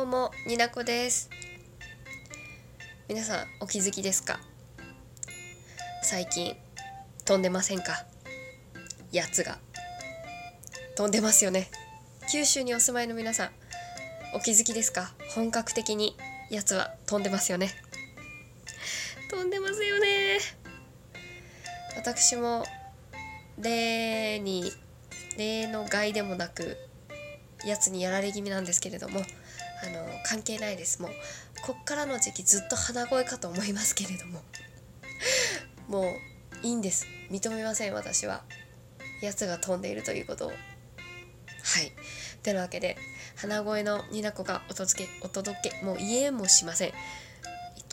どうもになこです。皆さんお気づきですか？最近飛んでませんか？やつが。飛んでますよね。九州にお住まいの皆さんお気づきですか？本格的にやつは飛んでますよね。飛んでますよね。私も例に例の害でもなくやつにやられ気味なんですけれどもあの関係ないです。もうこっからの時期ずっと鼻声かと思いますけれども。もういいんです。認めません私は。やつが飛んでいるということを。はい。てなわけで鼻声のニナコがお届けお届けもう言えもしません。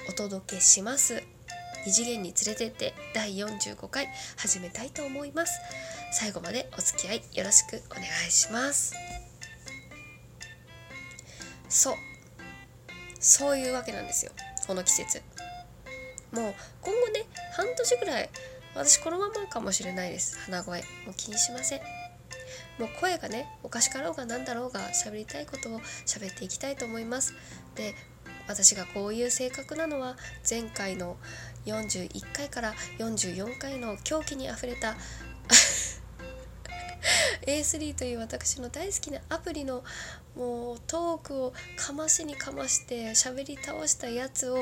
お届けします。二次元に連れてって第45回始めたいと思います。最後までお付き合いよろしくお願いします。そう。そういうわけなんですよ。この季節。もう今後ね半年ぐらい私このままかもしれないです。鼻声。もう気にしません。もう声がねおかしかろうが何だろうが喋りたいことを喋っていきたいと思います。で私がこういう性格なのは前回の41回から44回の狂気にあふれた A3 という私の大好きなアプリのもうトークをかましにかまして喋り倒したやつを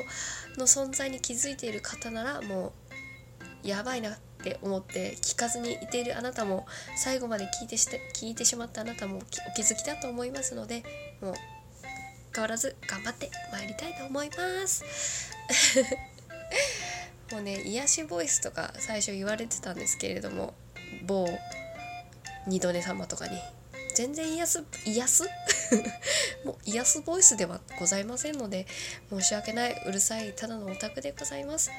の存在に気づいている方ならもうやばいなって思って聞かずにいているあなたも最後まで聞いてして聞いてしまったあなたもお気づきだと思いますのでもう変わらず頑張ってまいりたいと思います。もうね癒しボイスとか最初言われてたんですけれども某二度寝様とかに。全然癒す癒す？もう癒すボイスではございませんので申し訳ない。うるさいただのオタクでございます。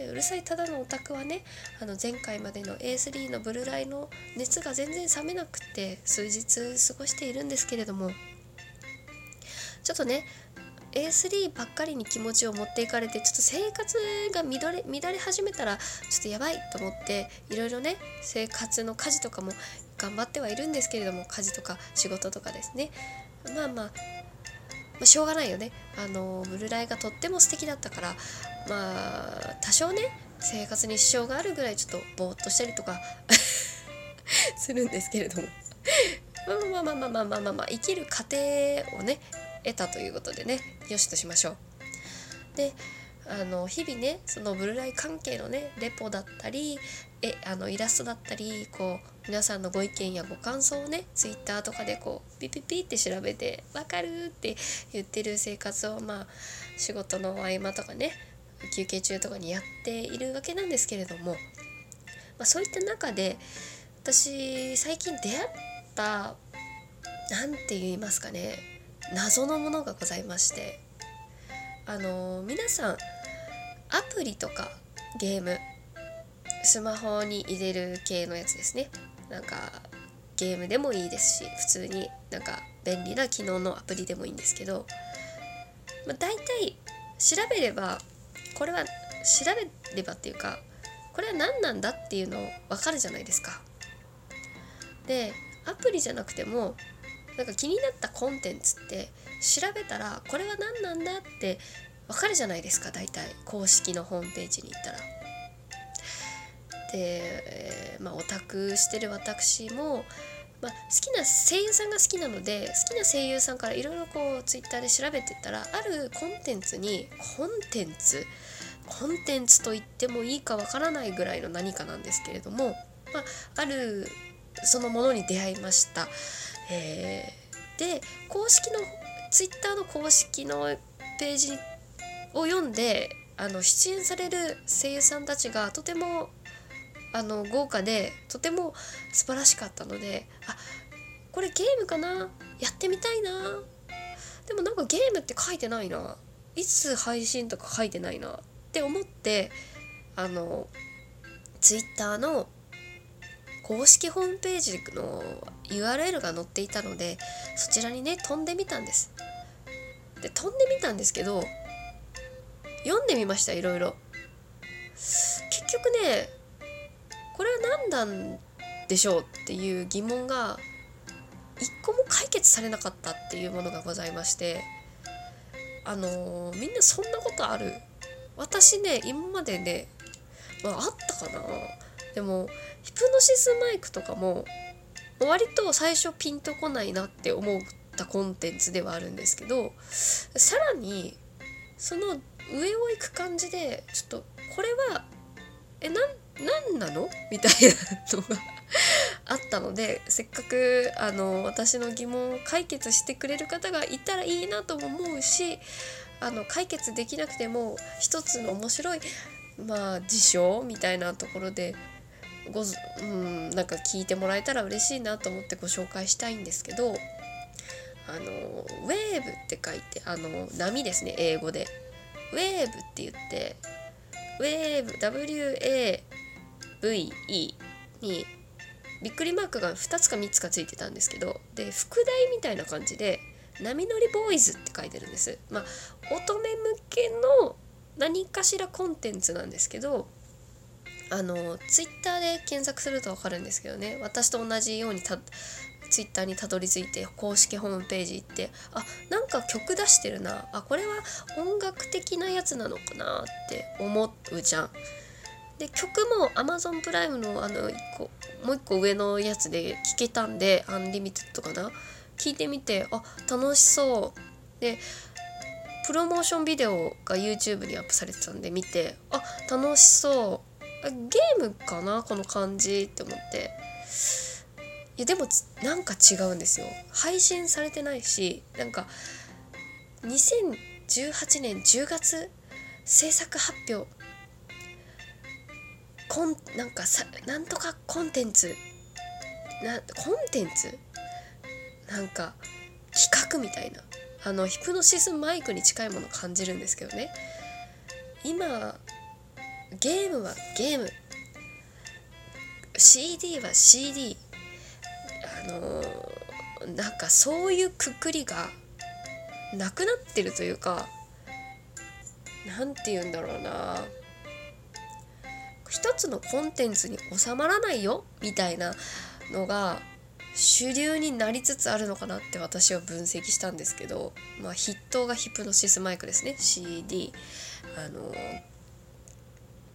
うるさいただのオタクはねあの前回までの A3 のブルーライの熱が全然冷めなくて数日過ごしているんですけれどもちょっとね A3 ばっかりに気持ちを持っていかれてちょっと生活が乱れ乱れ始めたらちょっとやばいと思っていろいろね生活の家事とかも頑張ってはいるんですけれども家事とか仕事とかですね。まあまあ、まあ、しょうがないよね。あのブルーライがとっても素敵だったからまあ多少ね生活に支障があるぐらいちょっとぼーっとしたりとか するんですけれども。まあまあまあまあまあまあまあ生きる過程をね得たということでねよしとしましょう。であの日々ねそのブルーライ関係のねレポだったりえあのイラストだったりこう皆さんのご意見やご感想をねツイッターとかでこうピピピって調べて「わかる?」って言ってる生活をまあ仕事の合間とかね休憩中とかにやっているわけなんですけれども、まあ、そういった中で私最近出会った何て言いますかね謎のものがございましてあの皆さんアプリとかゲームスマホに入れる系のやつですねなんかゲームでもいいですし普通になんか便利な機能のアプリでもいいんですけど、まあ、大体調べればこれは調べればっていうかこれは何なんだっていうの分かるじゃないですか。でアプリじゃなくてもなんか気になったコンテンツって調べたらこれは何なんだってわかるじゃないですか大体公式のホームページに行ったら。で、えー、まあオタクしてる私も、まあ、好きな声優さんが好きなので好きな声優さんからいろいろこうツイッターで調べてたらあるコンテンツにコンテンツコンテンツと言ってもいいかわからないぐらいの何かなんですけれども、まあ、あるそのものに出会いました。えー、で公式のツイッターの公式のページを読んであの出演される声優さんたちがとてもあの豪華でとても素晴らしかったのであこれゲームかな？やってみたいな。でもなんかゲームって書いてないな。いつ配信とか書いてないな。って思ってあのツイッターの公式ホームページの URL が載っていたのでそちらにね飛んでみたんです。で飛んでみたんですけど読んでみましたいろいろ。結局ねこれは何なんでしょうっていう疑問が一個も解決されなかったっていうものがございましてあのーみんなそんなことある？私ね今までね、まあ、あったかな？でもヒプノシスマイクとかも割と最初ピンとこないなって思ったコンテンツではあるんですけどさらにその上を行く感じでちょっとこれはえなんなんなの？みたいなのがあったのでせっかくあの私の疑問を解決してくれる方がいたらいいなとも思うしあの解決できなくても一つの面白いまあ事象みたいなところでごうんなんか聞いてもらえたら嬉しいなと思ってご紹介したいんですけどあのウェーブって書いてあの波ですね英語で。ウェーブって言ってウェーブ WA VE にびっくりマークが2つか3つかついてたんですけどで副題みたいな感じで「波乗りボーイズ」って書いてるんです。まあ乙女向けの何かしらコンテンツなんですけどあのツイッターで検索すると分かるんですけどね。私と同じようにたツイッターにたどり着いて公式ホームページ行ってあなんか曲出してるな。あこれは音楽的なやつなのかなって思うじゃん。で曲も Amazon プライムのあの1個もう一個上のやつで聴けたんでアンリミテッドかな？聞いてみてあ楽しそう。でプロモーションビデオが YouTube にアップされてたんで見てあ楽しそう。ゲームかな？この感じって思って。いやでもなんか違うんですよ。配信されてないしなんか2018年10月制作発表コンなんかさなんとかコンテンツ。なコンテンツ？なんか企画みたいな。あのヒプノシスマイクに近いもの感じるんですけどね。今ゲームはゲーム。CD は CD あのーなんかそういうくくりがなくなってるというかなんて言うんだろうな。一つのコンテンツに収まらないよみたいなのが主流になりつつあるのかなって私は分析したんですけど、まあ、筆頭がヒプノシスマイクですね。CD あの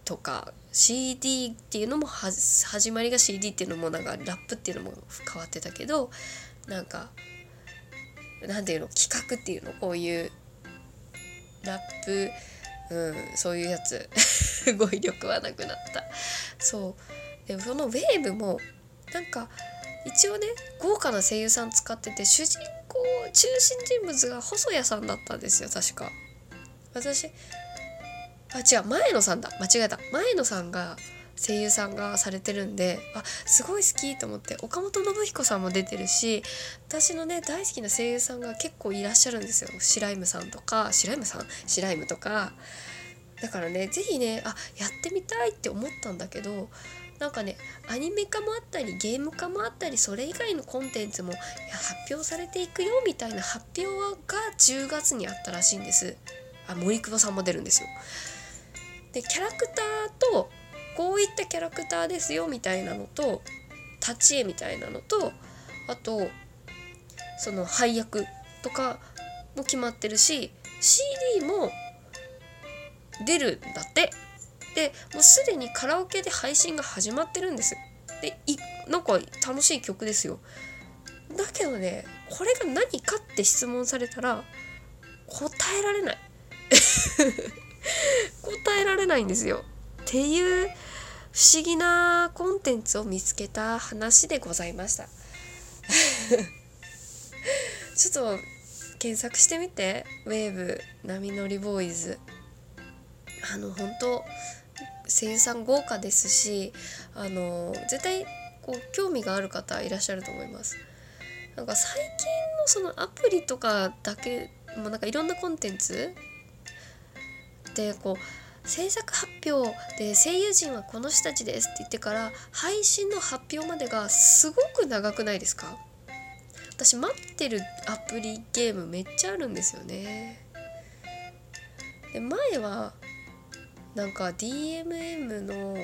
とか CD っていうのも始まりが CD っていうのもなんかラップっていうのも変わってたけどなんかなんていうの企画っていうのこういうラップうんそういうやつ。語彙力はなくなった。そう。でそのウェーブもなんか一応ね豪華な声優さん使ってて主人公中心人物が細谷さんだったんですよ確か。私あ違う前野さんだ。間違えた。前野さんが声優さんがされてるんであすごい好きと思って岡本信彦さんも出てるし私のね大好きな声優さんが結構いらっしゃるんですよ。白イムさんとか白イムさん？白イムとか。だからね是非ねあやってみたいって思ったんだけどなんかねアニメ化もあったりゲーム化もあったりそれ以外のコンテンツも発表されていくよみたいな発表が10月にあったらしいんです。あ森久保さんも出るんですよ。でキャラクターとこういったキャラクターですよみたいなのと立ち絵みたいなのとあとその配役とかも決まってるし CD も出るんだって。でもうすでにカラオケで配信が始まってるんです。でいなんか楽しい曲ですよ。だけどねこれが何かって質問されたら答えられない。答えられないんですよ。っていう不思議なコンテンツを見つけた話でございました。ちょっと検索してみて。ウェーブ波乗りボーイズ。あの本当声優さん豪華ですしあの絶対こう興味がある方いらっしゃると思います。なんか最近のそのアプリとかだけもうなんかいろんなコンテンツでこう制作発表で声優陣はこの人たちですって言ってから配信の発表までがすごく長くないですか？私待ってるアプリゲームめっちゃあるんですよね。で前はなんか DMM の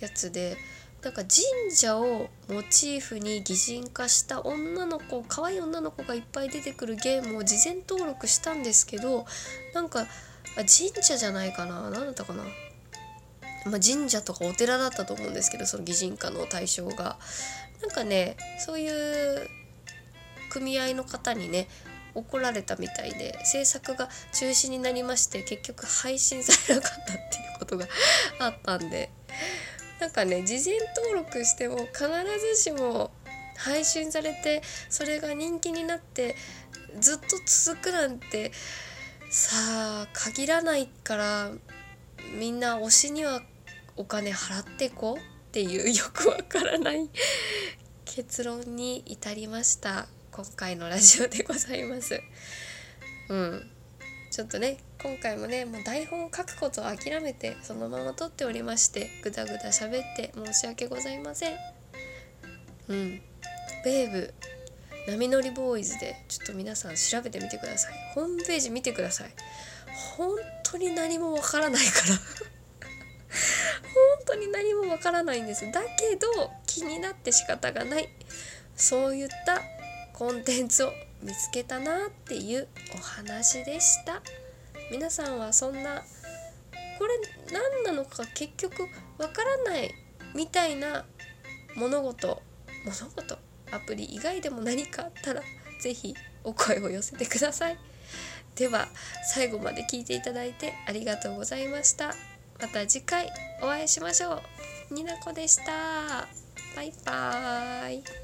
やつでなんか神社をモチーフに擬人化した女の子可愛い女の子がいっぱい出てくるゲームを事前登録したんですけどなんか神社じゃないかな何だったかな、まあ、神社とかお寺だったと思うんですけどその擬人化の対象が。なんかねそういう組合の方にね怒られたみたいで制作が中止になりまして結局配信されなかったっていうことがあったんでなんかね事前登録しても必ずしも配信されてそれが人気になってずっと続くなんてさあ限らないからみんな推しにはお金払っていこうっていうよくわからない結論に至りました。今回のラジオでございます。うん。ちょっとね今回もねもう台本を書くことを諦めてそのまま撮っておりましてぐだぐだ喋って申し訳ございません。うん。ベーブ波乗りボーイズでちょっと皆さん調べてみてください。ホームページ見てください。本当に何もわからないから。本当に何もわからないんです。だけど気になって仕方がない。そういったコンテンツを見つけたなっていうお話でした。皆さんはそんなこれ何なのか結局わからないみたいな物事物事アプリ以外でも何かあったら是非お声を寄せてください。では最後まで聞いていただいてありがとうございました。また次回お会いしましょう。になこでした。バイバーイ。